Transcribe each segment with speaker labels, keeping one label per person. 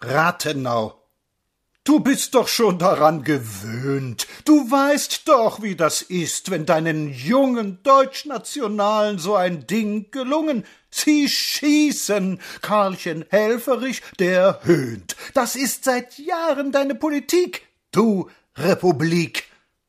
Speaker 1: Rathenau. Du bist doch schon daran gewöhnt. Du weißt doch, wie das ist, wenn deinen jungen Deutschnationalen so ein Ding gelungen. Sie schießen. Karlchen Helferich, der höhnt. Das ist seit Jahren deine Politik. Du Republik.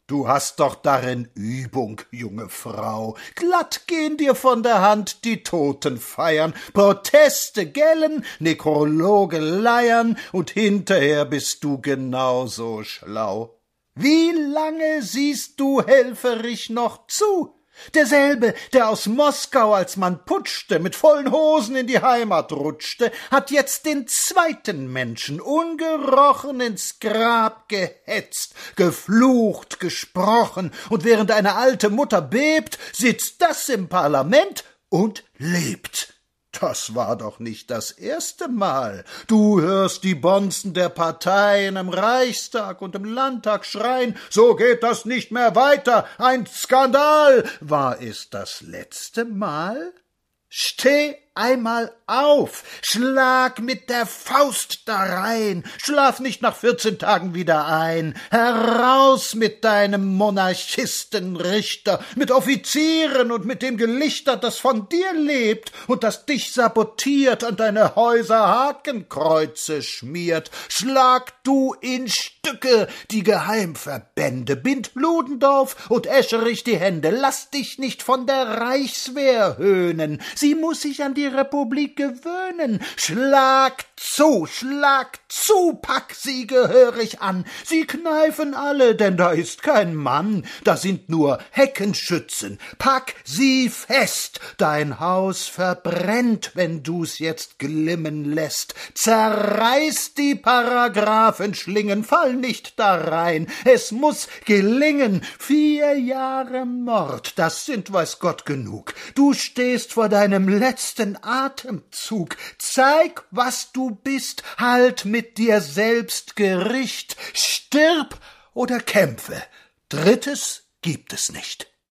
Speaker 1: Du hast doch darin Übung, junge Frau. Glatt gehen dir von der Hand die Toten feiern, Proteste gellen, Nekrologe leiern, und hinterher bist du genauso schlau. Wie lange siehst du Helferich noch zu? Derselbe, der aus Moskau, als man putschte, mit vollen Hosen in die Heimat rutschte, hat jetzt den zweiten Menschen ungerochen ins Grab gehetzt, geflucht, gesprochen, und während eine alte Mutter bebt, sitzt das im Parlament und lebt. Das war doch nicht das erste Mal. Du hörst die Bonzen der Parteien im Reichstag und im Landtag schreien, so geht das nicht mehr weiter, ein Skandal. War es das letzte Mal? Steh einmal auf, schlag mit der Faust da rein, schlaf nicht nach vierzehn Tagen wieder ein, heraus mit deinem Monarchistenrichter, mit Offizieren und mit dem Gelichter, das von dir lebt und das dich sabotiert, an deine Häuser Hakenkreuze schmiert, schlag du in Stücke die Geheimverbände, bind Ludendorff und Escherich die Hände, lass dich nicht von der Reichswehr höhnen, sie muss sich an Republik gewöhnen. Schlag zu, schlag zu, pack sie gehörig an. Sie kneifen alle, denn da ist kein Mann, da sind nur Heckenschützen. Pack sie fest, dein Haus verbrennt, wenn du's jetzt glimmen lässt. Zerreiß die Paragraphenschlingen, fall nicht da rein. Es muss gelingen. Vier Jahre Mord, das sind weiß Gott genug. Du stehst vor deinem letzten Atemzug. Zeig, was du bist, halt mit dir selbst Gericht, stirb oder kämpfe. Drittes gibt es nicht.